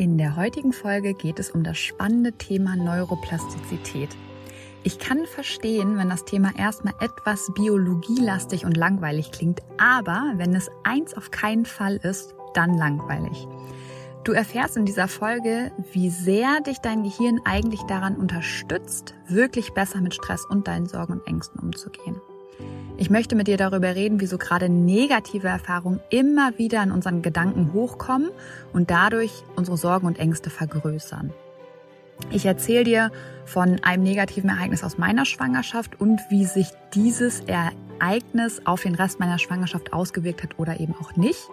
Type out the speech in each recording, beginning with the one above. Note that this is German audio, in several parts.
In der heutigen Folge geht es um das spannende Thema Neuroplastizität. Ich kann verstehen, wenn das Thema erstmal etwas biologielastig und langweilig klingt, aber wenn es eins auf keinen Fall ist, dann langweilig. Du erfährst in dieser Folge, wie sehr dich dein Gehirn eigentlich daran unterstützt, wirklich besser mit Stress und deinen Sorgen und Ängsten umzugehen. Ich möchte mit dir darüber reden, wieso gerade negative Erfahrungen immer wieder in unseren Gedanken hochkommen und dadurch unsere Sorgen und Ängste vergrößern. Ich erzähle dir von einem negativen Ereignis aus meiner Schwangerschaft und wie sich dieses Ereignis auf den Rest meiner Schwangerschaft ausgewirkt hat oder eben auch nicht.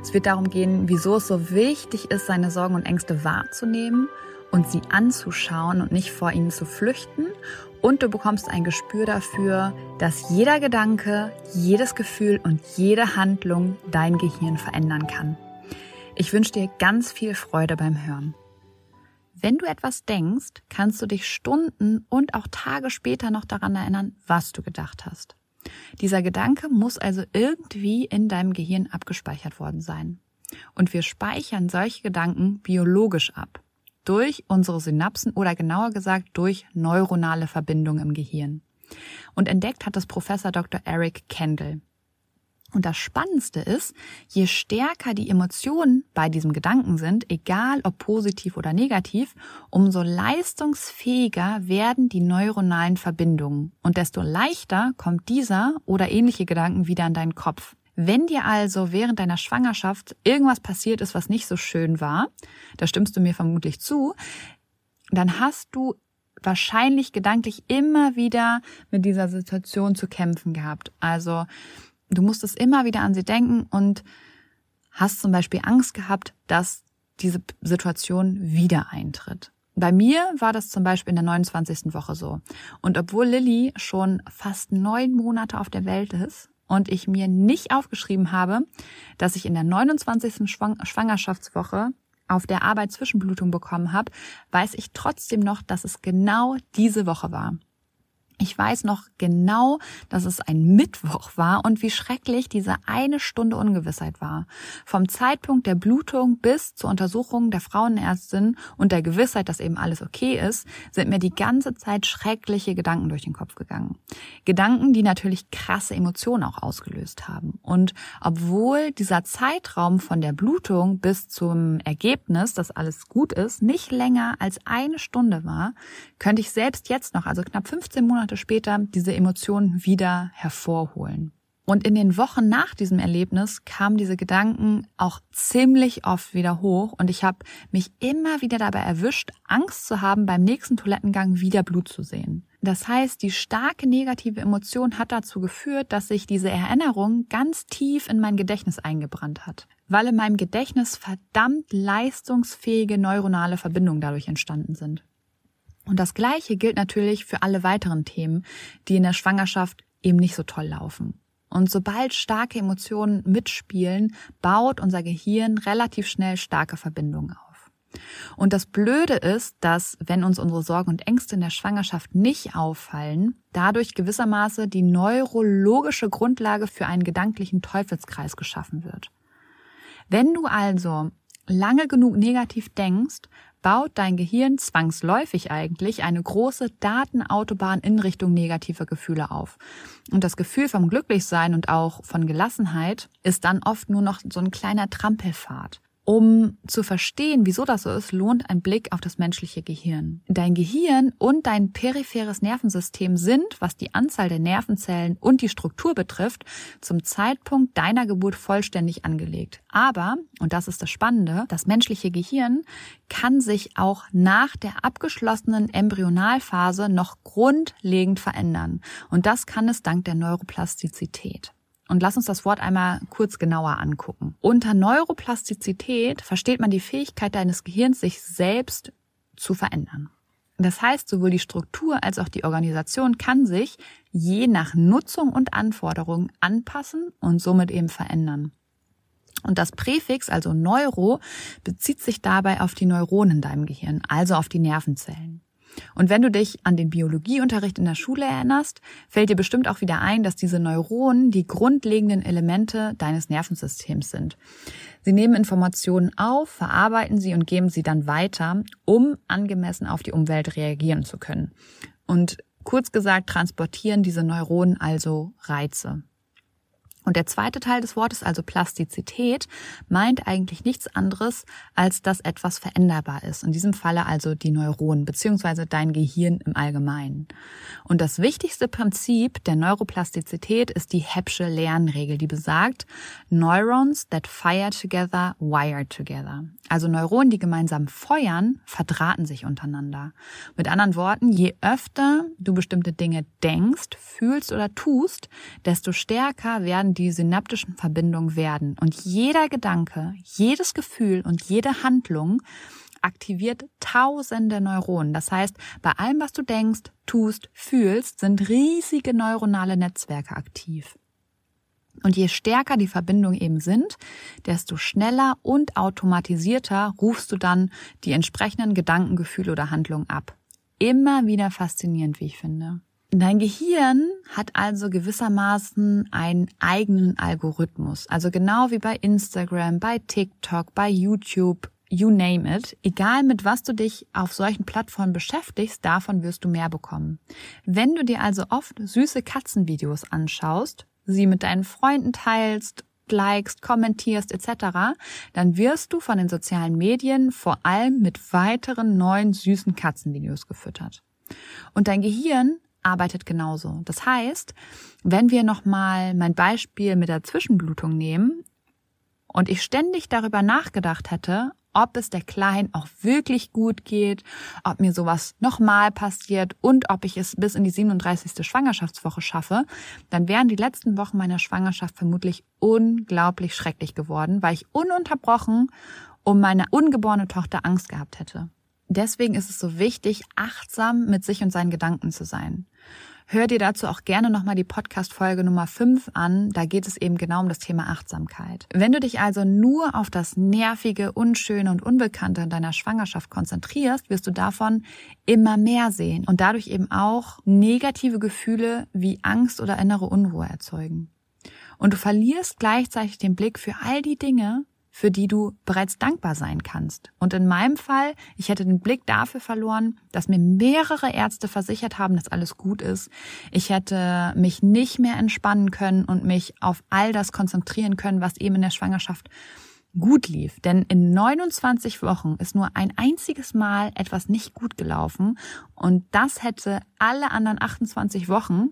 Es wird darum gehen, wieso es so wichtig ist, seine Sorgen und Ängste wahrzunehmen und sie anzuschauen und nicht vor ihnen zu flüchten und du bekommst ein Gespür dafür, dass jeder Gedanke, jedes Gefühl und jede Handlung dein Gehirn verändern kann. Ich wünsche dir ganz viel Freude beim Hören. Wenn du etwas denkst, kannst du dich Stunden und auch Tage später noch daran erinnern, was du gedacht hast. Dieser Gedanke muss also irgendwie in deinem Gehirn abgespeichert worden sein. Und wir speichern solche Gedanken biologisch ab durch unsere Synapsen oder genauer gesagt durch neuronale Verbindungen im Gehirn. Und entdeckt hat das Professor Dr. Eric Kendall. Und das Spannendste ist, je stärker die Emotionen bei diesem Gedanken sind, egal ob positiv oder negativ, umso leistungsfähiger werden die neuronalen Verbindungen und desto leichter kommt dieser oder ähnliche Gedanken wieder in deinen Kopf. Wenn dir also während deiner Schwangerschaft irgendwas passiert ist, was nicht so schön war, da stimmst du mir vermutlich zu, dann hast du wahrscheinlich gedanklich immer wieder mit dieser Situation zu kämpfen gehabt. Also du musstest immer wieder an sie denken und hast zum Beispiel Angst gehabt, dass diese Situation wieder eintritt. Bei mir war das zum Beispiel in der 29. Woche so. Und obwohl Lilly schon fast neun Monate auf der Welt ist, und ich mir nicht aufgeschrieben habe, dass ich in der 29. Schwangerschaftswoche auf der Arbeit Zwischenblutung bekommen habe, weiß ich trotzdem noch, dass es genau diese Woche war. Ich weiß noch genau, dass es ein Mittwoch war und wie schrecklich diese eine Stunde Ungewissheit war. Vom Zeitpunkt der Blutung bis zur Untersuchung der Frauenärztin und der Gewissheit, dass eben alles okay ist, sind mir die ganze Zeit schreckliche Gedanken durch den Kopf gegangen. Gedanken, die natürlich krasse Emotionen auch ausgelöst haben. Und obwohl dieser Zeitraum von der Blutung bis zum Ergebnis, dass alles gut ist, nicht länger als eine Stunde war, könnte ich selbst jetzt noch, also knapp 15 Monate Monate später diese Emotionen wieder hervorholen. Und in den Wochen nach diesem Erlebnis kamen diese Gedanken auch ziemlich oft wieder hoch und ich habe mich immer wieder dabei erwischt, Angst zu haben, beim nächsten Toilettengang wieder Blut zu sehen. Das heißt, die starke negative Emotion hat dazu geführt, dass sich diese Erinnerung ganz tief in mein Gedächtnis eingebrannt hat, weil in meinem Gedächtnis verdammt leistungsfähige neuronale Verbindungen dadurch entstanden sind. Und das Gleiche gilt natürlich für alle weiteren Themen, die in der Schwangerschaft eben nicht so toll laufen. Und sobald starke Emotionen mitspielen, baut unser Gehirn relativ schnell starke Verbindungen auf. Und das Blöde ist, dass, wenn uns unsere Sorgen und Ängste in der Schwangerschaft nicht auffallen, dadurch gewissermaßen die neurologische Grundlage für einen gedanklichen Teufelskreis geschaffen wird. Wenn du also lange genug negativ denkst, baut dein Gehirn zwangsläufig eigentlich eine große Datenautobahn in Richtung negativer Gefühle auf. Und das Gefühl vom Glücklichsein und auch von Gelassenheit ist dann oft nur noch so ein kleiner Trampelfahrt. Um zu verstehen, wieso das so ist, lohnt ein Blick auf das menschliche Gehirn. Dein Gehirn und dein peripheres Nervensystem sind, was die Anzahl der Nervenzellen und die Struktur betrifft, zum Zeitpunkt deiner Geburt vollständig angelegt. Aber, und das ist das Spannende, das menschliche Gehirn kann sich auch nach der abgeschlossenen Embryonalphase noch grundlegend verändern. Und das kann es dank der Neuroplastizität. Und lass uns das Wort einmal kurz genauer angucken. Unter Neuroplastizität versteht man die Fähigkeit deines Gehirns, sich selbst zu verändern. Das heißt, sowohl die Struktur als auch die Organisation kann sich je nach Nutzung und Anforderungen anpassen und somit eben verändern. Und das Präfix, also Neuro, bezieht sich dabei auf die Neuronen in deinem Gehirn, also auf die Nervenzellen. Und wenn du dich an den Biologieunterricht in der Schule erinnerst, fällt dir bestimmt auch wieder ein, dass diese Neuronen die grundlegenden Elemente deines Nervensystems sind. Sie nehmen Informationen auf, verarbeiten sie und geben sie dann weiter, um angemessen auf die Umwelt reagieren zu können. Und kurz gesagt transportieren diese Neuronen also Reize. Und der zweite Teil des Wortes, also Plastizität, meint eigentlich nichts anderes, als dass etwas veränderbar ist. In diesem Falle also die Neuronen beziehungsweise dein Gehirn im Allgemeinen. Und das wichtigste Prinzip der Neuroplastizität ist die Hebsche Lernregel, die besagt, Neurons that fire together wire together. Also Neuronen, die gemeinsam feuern, verdrahten sich untereinander. Mit anderen Worten, je öfter du bestimmte Dinge denkst, fühlst oder tust, desto stärker werden die synaptischen Verbindungen werden. Und jeder Gedanke, jedes Gefühl und jede Handlung aktiviert tausende Neuronen. Das heißt, bei allem, was du denkst, tust, fühlst, sind riesige neuronale Netzwerke aktiv. Und je stärker die Verbindungen eben sind, desto schneller und automatisierter rufst du dann die entsprechenden Gedanken, Gefühle oder Handlungen ab. Immer wieder faszinierend, wie ich finde. Dein Gehirn hat also gewissermaßen einen eigenen Algorithmus. Also genau wie bei Instagram, bei TikTok, bei YouTube, you name it. Egal mit was du dich auf solchen Plattformen beschäftigst, davon wirst du mehr bekommen. Wenn du dir also oft süße Katzenvideos anschaust, sie mit deinen Freunden teilst, likest, kommentierst etc., dann wirst du von den sozialen Medien vor allem mit weiteren neuen süßen Katzenvideos gefüttert. Und dein Gehirn arbeitet genauso. Das heißt, wenn wir nochmal mein Beispiel mit der Zwischenblutung nehmen und ich ständig darüber nachgedacht hätte, ob es der Kleinen auch wirklich gut geht, ob mir sowas nochmal passiert und ob ich es bis in die 37. Schwangerschaftswoche schaffe, dann wären die letzten Wochen meiner Schwangerschaft vermutlich unglaublich schrecklich geworden, weil ich ununterbrochen um meine ungeborene Tochter Angst gehabt hätte. Deswegen ist es so wichtig, achtsam mit sich und seinen Gedanken zu sein. Hör dir dazu auch gerne nochmal die Podcast-Folge Nummer 5 an. Da geht es eben genau um das Thema Achtsamkeit. Wenn du dich also nur auf das Nervige, Unschöne und Unbekannte in deiner Schwangerschaft konzentrierst, wirst du davon immer mehr sehen und dadurch eben auch negative Gefühle wie Angst oder innere Unruhe erzeugen. Und du verlierst gleichzeitig den Blick für all die Dinge, für die du bereits dankbar sein kannst. Und in meinem Fall, ich hätte den Blick dafür verloren, dass mir mehrere Ärzte versichert haben, dass alles gut ist. Ich hätte mich nicht mehr entspannen können und mich auf all das konzentrieren können, was eben in der Schwangerschaft gut lief. Denn in 29 Wochen ist nur ein einziges Mal etwas nicht gut gelaufen und das hätte alle anderen 28 Wochen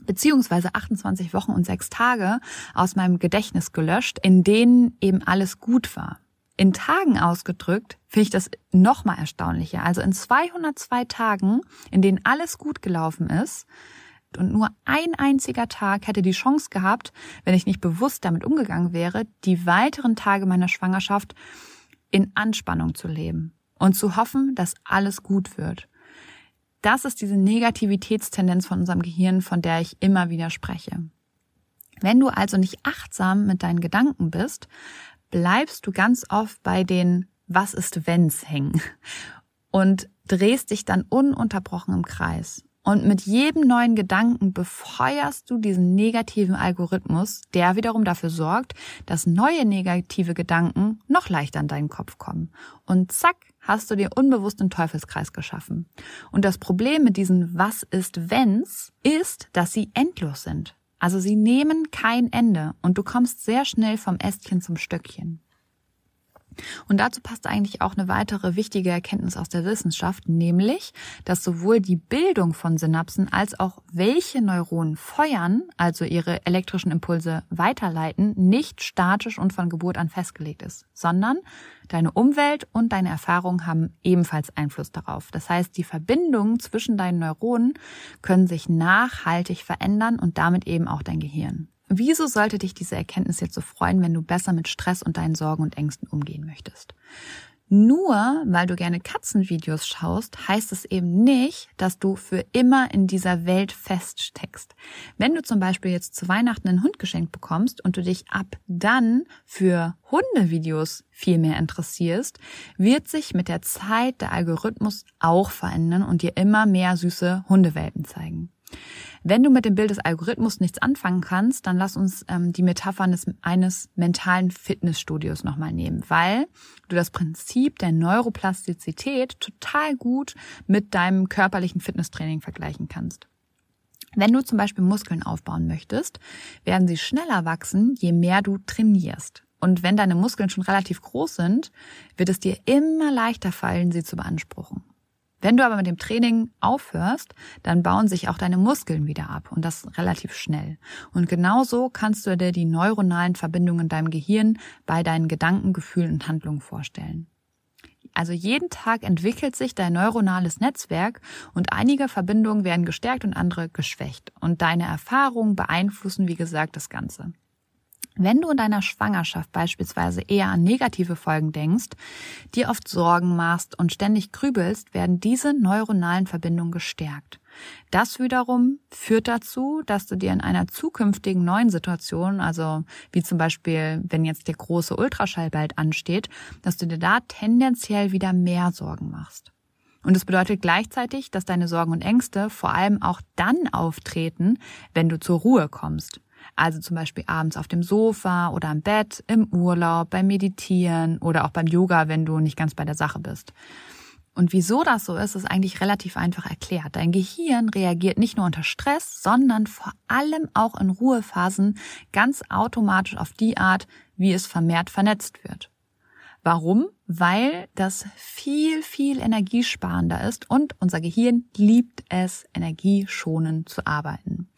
beziehungsweise 28 Wochen und sechs Tage aus meinem Gedächtnis gelöscht, in denen eben alles gut war. In Tagen ausgedrückt finde ich das noch mal erstaunlicher. Also in 202 Tagen, in denen alles gut gelaufen ist, und nur ein einziger Tag hätte die Chance gehabt, wenn ich nicht bewusst damit umgegangen wäre, die weiteren Tage meiner Schwangerschaft in Anspannung zu leben und zu hoffen, dass alles gut wird. Das ist diese Negativitätstendenz von unserem Gehirn, von der ich immer wieder spreche. Wenn du also nicht achtsam mit deinen Gedanken bist, bleibst du ganz oft bei den Was ist wenns hängen und drehst dich dann ununterbrochen im Kreis. Und mit jedem neuen Gedanken befeuerst du diesen negativen Algorithmus, der wiederum dafür sorgt, dass neue negative Gedanken noch leichter an deinen Kopf kommen. Und zack, hast du dir unbewusst einen Teufelskreis geschaffen. Und das Problem mit diesen Was ist wenns ist, dass sie endlos sind. Also sie nehmen kein Ende und du kommst sehr schnell vom Ästchen zum Stöckchen. Und dazu passt eigentlich auch eine weitere wichtige Erkenntnis aus der Wissenschaft, nämlich, dass sowohl die Bildung von Synapsen als auch welche Neuronen feuern, also ihre elektrischen Impulse weiterleiten, nicht statisch und von Geburt an festgelegt ist, sondern deine Umwelt und deine Erfahrungen haben ebenfalls Einfluss darauf. Das heißt, die Verbindungen zwischen deinen Neuronen können sich nachhaltig verändern und damit eben auch dein Gehirn. Wieso sollte dich diese Erkenntnis jetzt so freuen, wenn du besser mit Stress und deinen Sorgen und Ängsten umgehen möchtest? Nur weil du gerne Katzenvideos schaust, heißt es eben nicht, dass du für immer in dieser Welt feststeckst. Wenn du zum Beispiel jetzt zu Weihnachten einen Hund geschenkt bekommst und du dich ab dann für Hundevideos viel mehr interessierst, wird sich mit der Zeit der Algorithmus auch verändern und dir immer mehr süße Hundewelten zeigen. Wenn du mit dem Bild des Algorithmus nichts anfangen kannst, dann lass uns ähm, die Metaphern des, eines mentalen Fitnessstudios nochmal nehmen, weil du das Prinzip der Neuroplastizität total gut mit deinem körperlichen Fitnesstraining vergleichen kannst. Wenn du zum Beispiel Muskeln aufbauen möchtest, werden sie schneller wachsen, je mehr du trainierst. Und wenn deine Muskeln schon relativ groß sind, wird es dir immer leichter fallen, sie zu beanspruchen. Wenn du aber mit dem Training aufhörst, dann bauen sich auch deine Muskeln wieder ab und das relativ schnell. Und genauso kannst du dir die neuronalen Verbindungen in deinem Gehirn bei deinen Gedanken, Gefühlen und Handlungen vorstellen. Also jeden Tag entwickelt sich dein neuronales Netzwerk und einige Verbindungen werden gestärkt und andere geschwächt. Und deine Erfahrungen beeinflussen, wie gesagt, das Ganze. Wenn du in deiner Schwangerschaft beispielsweise eher an negative Folgen denkst, dir oft Sorgen machst und ständig grübelst, werden diese neuronalen Verbindungen gestärkt. Das wiederum führt dazu, dass du dir in einer zukünftigen neuen Situation, also wie zum Beispiel, wenn jetzt der große Ultraschall bald ansteht, dass du dir da tendenziell wieder mehr Sorgen machst. Und es bedeutet gleichzeitig, dass deine Sorgen und Ängste vor allem auch dann auftreten, wenn du zur Ruhe kommst. Also zum Beispiel abends auf dem Sofa oder am Bett, im Urlaub, beim Meditieren oder auch beim Yoga, wenn du nicht ganz bei der Sache bist. Und wieso das so ist, ist eigentlich relativ einfach erklärt. Dein Gehirn reagiert nicht nur unter Stress, sondern vor allem auch in Ruhephasen ganz automatisch auf die Art, wie es vermehrt vernetzt wird. Warum? Weil das viel, viel energiesparender ist und unser Gehirn liebt es, energieschonend zu arbeiten.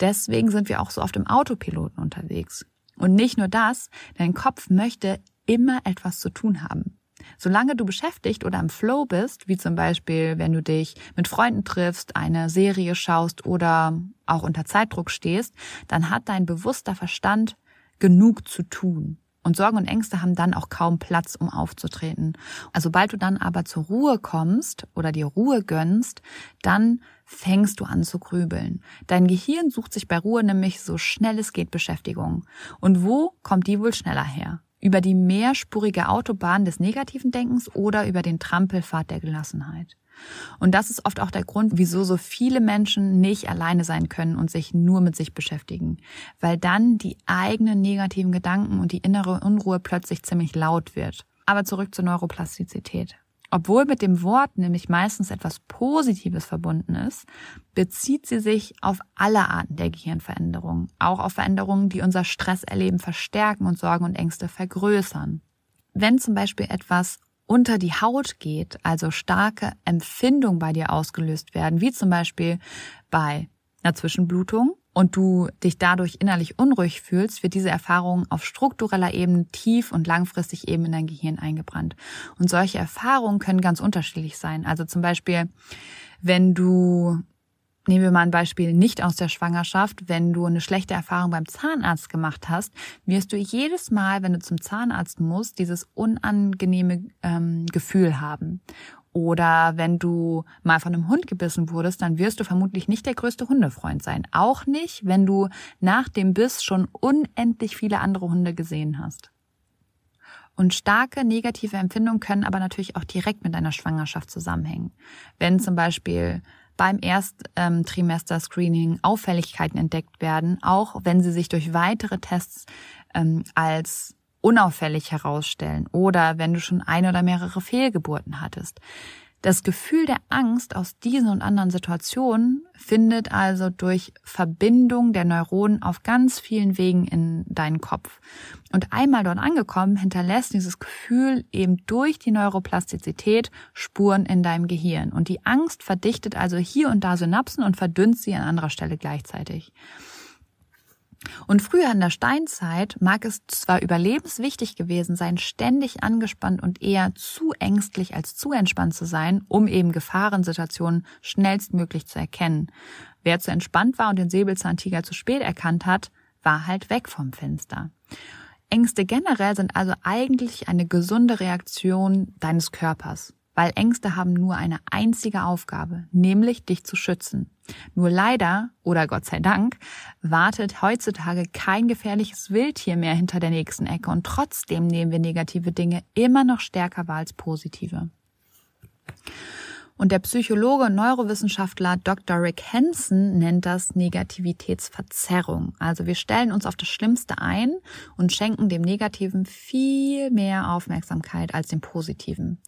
Deswegen sind wir auch so oft im Autopiloten unterwegs. Und nicht nur das, dein Kopf möchte immer etwas zu tun haben. Solange du beschäftigt oder im Flow bist, wie zum Beispiel, wenn du dich mit Freunden triffst, eine Serie schaust oder auch unter Zeitdruck stehst, dann hat dein bewusster Verstand genug zu tun. Und Sorgen und Ängste haben dann auch kaum Platz, um aufzutreten. Also sobald du dann aber zur Ruhe kommst oder dir Ruhe gönnst, dann fängst du an zu grübeln. Dein Gehirn sucht sich bei Ruhe nämlich so schnell es geht Beschäftigung. Und wo kommt die wohl schneller her? Über die mehrspurige Autobahn des negativen Denkens oder über den Trampelpfad der Gelassenheit? Und das ist oft auch der Grund, wieso so viele Menschen nicht alleine sein können und sich nur mit sich beschäftigen. Weil dann die eigenen negativen Gedanken und die innere Unruhe plötzlich ziemlich laut wird. Aber zurück zur Neuroplastizität. Obwohl mit dem Wort nämlich meistens etwas Positives verbunden ist, bezieht sie sich auf alle Arten der Gehirnveränderungen, auch auf Veränderungen, die unser Stresserleben verstärken und Sorgen und Ängste vergrößern. Wenn zum Beispiel etwas unter die Haut geht, also starke Empfindungen bei dir ausgelöst werden, wie zum Beispiel bei einer Zwischenblutung und du dich dadurch innerlich unruhig fühlst, wird diese Erfahrung auf struktureller Ebene tief und langfristig eben in dein Gehirn eingebrannt. Und solche Erfahrungen können ganz unterschiedlich sein. Also zum Beispiel, wenn du Nehmen wir mal ein Beispiel nicht aus der Schwangerschaft. Wenn du eine schlechte Erfahrung beim Zahnarzt gemacht hast, wirst du jedes Mal, wenn du zum Zahnarzt musst, dieses unangenehme ähm, Gefühl haben. Oder wenn du mal von einem Hund gebissen wurdest, dann wirst du vermutlich nicht der größte Hundefreund sein. Auch nicht, wenn du nach dem Biss schon unendlich viele andere Hunde gesehen hast. Und starke negative Empfindungen können aber natürlich auch direkt mit deiner Schwangerschaft zusammenhängen. Wenn zum Beispiel beim Ersttrimester-Screening Auffälligkeiten entdeckt werden, auch wenn sie sich durch weitere Tests ähm, als unauffällig herausstellen oder wenn du schon eine oder mehrere Fehlgeburten hattest. Das Gefühl der Angst aus diesen und anderen Situationen findet also durch Verbindung der Neuronen auf ganz vielen Wegen in deinen Kopf. Und einmal dort angekommen, hinterlässt dieses Gefühl eben durch die Neuroplastizität Spuren in deinem Gehirn. Und die Angst verdichtet also hier und da Synapsen und verdünnt sie an anderer Stelle gleichzeitig. Und früher in der Steinzeit mag es zwar überlebenswichtig gewesen sein, ständig angespannt und eher zu ängstlich als zu entspannt zu sein, um eben Gefahrensituationen schnellstmöglich zu erkennen. Wer zu entspannt war und den Säbelzahntiger zu spät erkannt hat, war halt weg vom Fenster. Ängste generell sind also eigentlich eine gesunde Reaktion deines Körpers weil Ängste haben nur eine einzige Aufgabe, nämlich dich zu schützen. Nur leider, oder Gott sei Dank, wartet heutzutage kein gefährliches Wildtier mehr hinter der nächsten Ecke und trotzdem nehmen wir negative Dinge immer noch stärker wahr als positive. Und der Psychologe und Neurowissenschaftler Dr. Rick Hansen nennt das Negativitätsverzerrung. Also wir stellen uns auf das Schlimmste ein und schenken dem Negativen viel mehr Aufmerksamkeit als dem Positiven.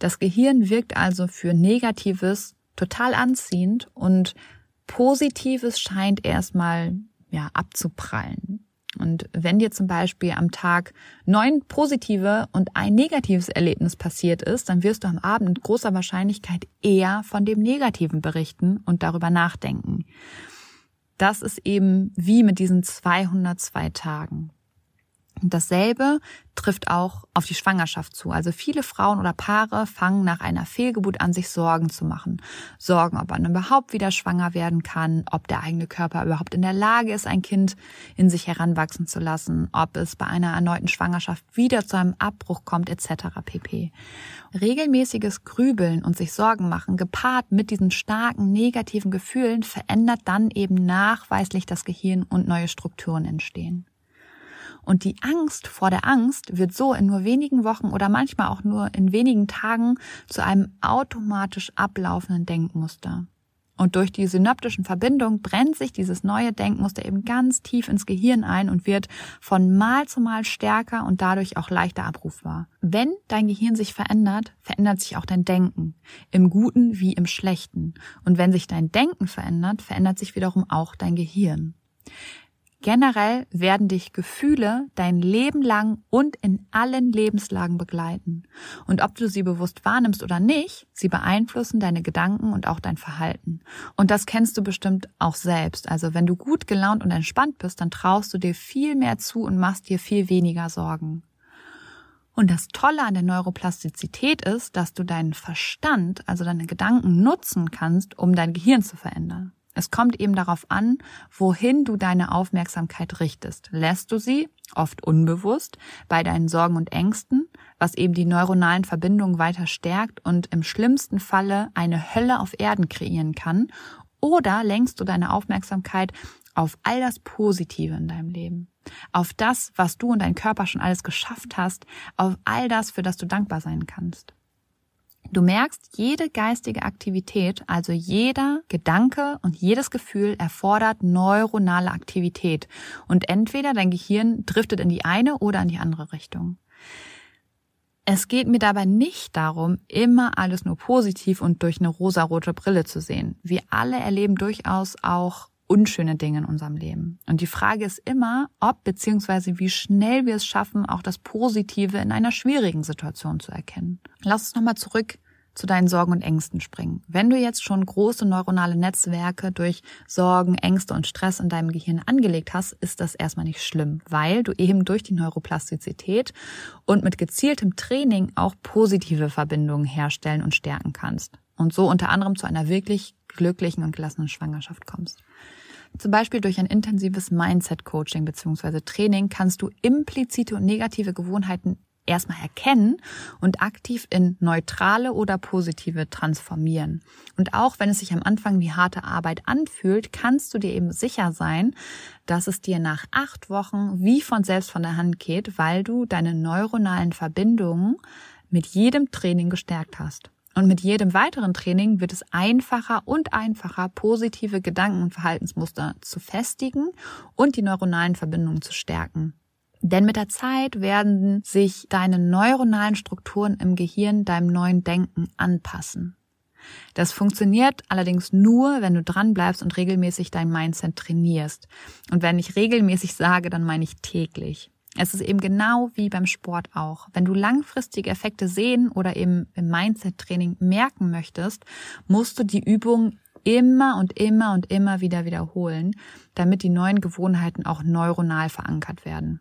Das Gehirn wirkt also für Negatives total anziehend und Positives scheint erstmal ja abzuprallen. Und wenn dir zum Beispiel am Tag neun positive und ein negatives Erlebnis passiert ist, dann wirst du am Abend mit großer Wahrscheinlichkeit eher von dem Negativen berichten und darüber nachdenken. Das ist eben wie mit diesen 202 Tagen. Und dasselbe trifft auch auf die Schwangerschaft zu. Also viele Frauen oder Paare fangen nach einer Fehlgeburt an, sich Sorgen zu machen. Sorgen, ob man überhaupt wieder schwanger werden kann, ob der eigene Körper überhaupt in der Lage ist, ein Kind in sich heranwachsen zu lassen, ob es bei einer erneuten Schwangerschaft wieder zu einem Abbruch kommt, etc. pp. Regelmäßiges Grübeln und sich Sorgen machen, gepaart mit diesen starken negativen Gefühlen, verändert dann eben nachweislich das Gehirn und neue Strukturen entstehen. Und die Angst vor der Angst wird so in nur wenigen Wochen oder manchmal auch nur in wenigen Tagen zu einem automatisch ablaufenden Denkmuster. Und durch die synaptischen Verbindungen brennt sich dieses neue Denkmuster eben ganz tief ins Gehirn ein und wird von Mal zu Mal stärker und dadurch auch leichter abrufbar. Wenn dein Gehirn sich verändert, verändert sich auch dein Denken. Im Guten wie im Schlechten. Und wenn sich dein Denken verändert, verändert sich wiederum auch dein Gehirn. Generell werden dich Gefühle dein Leben lang und in allen Lebenslagen begleiten. Und ob du sie bewusst wahrnimmst oder nicht, sie beeinflussen deine Gedanken und auch dein Verhalten. Und das kennst du bestimmt auch selbst. Also wenn du gut gelaunt und entspannt bist, dann traust du dir viel mehr zu und machst dir viel weniger Sorgen. Und das Tolle an der Neuroplastizität ist, dass du deinen Verstand, also deine Gedanken nutzen kannst, um dein Gehirn zu verändern. Es kommt eben darauf an, wohin du deine Aufmerksamkeit richtest. Lässt du sie, oft unbewusst, bei deinen Sorgen und Ängsten, was eben die neuronalen Verbindungen weiter stärkt und im schlimmsten Falle eine Hölle auf Erden kreieren kann, oder lenkst du deine Aufmerksamkeit auf all das Positive in deinem Leben, auf das, was du und dein Körper schon alles geschafft hast, auf all das, für das du dankbar sein kannst. Du merkst, jede geistige Aktivität, also jeder Gedanke und jedes Gefühl erfordert neuronale Aktivität. Und entweder dein Gehirn driftet in die eine oder in die andere Richtung. Es geht mir dabei nicht darum, immer alles nur positiv und durch eine rosarote Brille zu sehen. Wir alle erleben durchaus auch unschöne Dinge in unserem Leben. Und die Frage ist immer, ob bzw. wie schnell wir es schaffen, auch das Positive in einer schwierigen Situation zu erkennen. Lass uns nochmal zurück zu deinen Sorgen und Ängsten springen. Wenn du jetzt schon große neuronale Netzwerke durch Sorgen, Ängste und Stress in deinem Gehirn angelegt hast, ist das erstmal nicht schlimm, weil du eben durch die Neuroplastizität und mit gezieltem Training auch positive Verbindungen herstellen und stärken kannst. Und so unter anderem zu einer wirklich glücklichen und gelassenen Schwangerschaft kommst. Zum Beispiel durch ein intensives Mindset-Coaching bzw. Training kannst du implizite und negative Gewohnheiten erstmal erkennen und aktiv in neutrale oder positive transformieren. Und auch wenn es sich am Anfang wie harte Arbeit anfühlt, kannst du dir eben sicher sein, dass es dir nach acht Wochen wie von selbst von der Hand geht, weil du deine neuronalen Verbindungen mit jedem Training gestärkt hast. Und mit jedem weiteren Training wird es einfacher und einfacher, positive Gedanken- und Verhaltensmuster zu festigen und die neuronalen Verbindungen zu stärken. Denn mit der Zeit werden sich deine neuronalen Strukturen im Gehirn deinem neuen Denken anpassen. Das funktioniert allerdings nur, wenn du dran bleibst und regelmäßig dein Mindset trainierst. Und wenn ich regelmäßig sage, dann meine ich täglich. Es ist eben genau wie beim Sport auch. Wenn du langfristige Effekte sehen oder eben im Mindset-Training merken möchtest, musst du die Übung immer und immer und immer wieder wiederholen, damit die neuen Gewohnheiten auch neuronal verankert werden.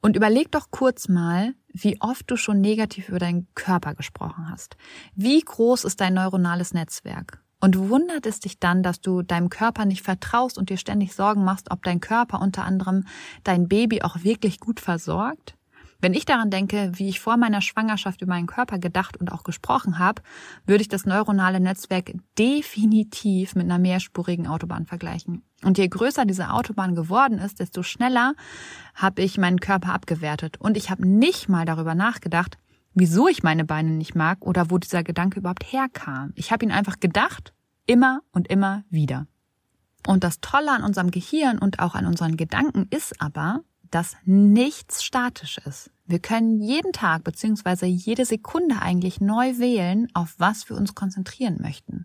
Und überleg doch kurz mal, wie oft du schon negativ über deinen Körper gesprochen hast. Wie groß ist dein neuronales Netzwerk? Und wundert es dich dann, dass du deinem Körper nicht vertraust und dir ständig Sorgen machst, ob dein Körper unter anderem dein Baby auch wirklich gut versorgt? Wenn ich daran denke, wie ich vor meiner Schwangerschaft über meinen Körper gedacht und auch gesprochen habe, würde ich das neuronale Netzwerk definitiv mit einer mehrspurigen Autobahn vergleichen. Und je größer diese Autobahn geworden ist, desto schneller habe ich meinen Körper abgewertet. Und ich habe nicht mal darüber nachgedacht, wieso ich meine Beine nicht mag oder wo dieser Gedanke überhaupt herkam. Ich habe ihn einfach gedacht, immer und immer wieder. Und das Tolle an unserem Gehirn und auch an unseren Gedanken ist aber, dass nichts statisch ist. Wir können jeden Tag bzw. jede Sekunde eigentlich neu wählen, auf was wir uns konzentrieren möchten.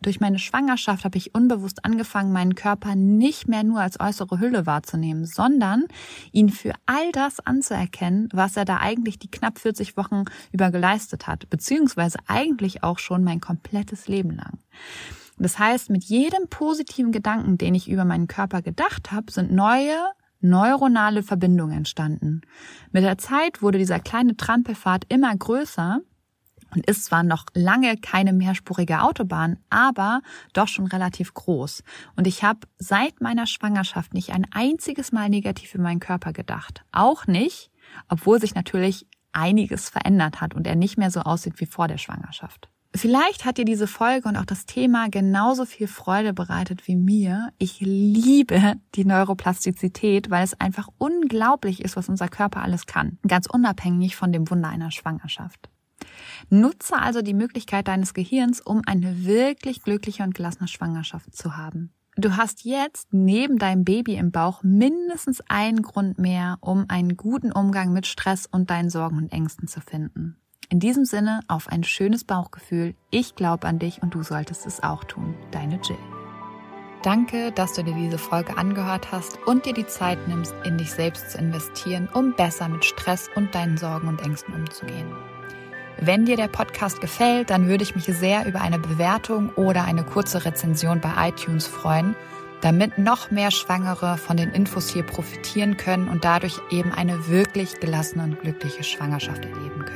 Durch meine Schwangerschaft habe ich unbewusst angefangen, meinen Körper nicht mehr nur als äußere Hülle wahrzunehmen, sondern ihn für all das anzuerkennen, was er da eigentlich die knapp 40 Wochen über geleistet hat, beziehungsweise eigentlich auch schon mein komplettes Leben lang. Das heißt, mit jedem positiven Gedanken, den ich über meinen Körper gedacht habe, sind neue neuronale Verbindung entstanden. Mit der Zeit wurde dieser kleine Trampelpfad immer größer und ist zwar noch lange keine mehrspurige Autobahn, aber doch schon relativ groß. Und ich habe seit meiner Schwangerschaft nicht ein einziges Mal negativ in meinen Körper gedacht. Auch nicht, obwohl sich natürlich einiges verändert hat und er nicht mehr so aussieht wie vor der Schwangerschaft. Vielleicht hat dir diese Folge und auch das Thema genauso viel Freude bereitet wie mir. Ich liebe die Neuroplastizität, weil es einfach unglaublich ist, was unser Körper alles kann. Ganz unabhängig von dem Wunder einer Schwangerschaft. Nutze also die Möglichkeit deines Gehirns, um eine wirklich glückliche und gelassene Schwangerschaft zu haben. Du hast jetzt neben deinem Baby im Bauch mindestens einen Grund mehr, um einen guten Umgang mit Stress und deinen Sorgen und Ängsten zu finden. In diesem Sinne auf ein schönes Bauchgefühl. Ich glaube an dich und du solltest es auch tun. Deine Jill. Danke, dass du dir diese Folge angehört hast und dir die Zeit nimmst, in dich selbst zu investieren, um besser mit Stress und deinen Sorgen und Ängsten umzugehen. Wenn dir der Podcast gefällt, dann würde ich mich sehr über eine Bewertung oder eine kurze Rezension bei iTunes freuen, damit noch mehr Schwangere von den Infos hier profitieren können und dadurch eben eine wirklich gelassene und glückliche Schwangerschaft erleben können.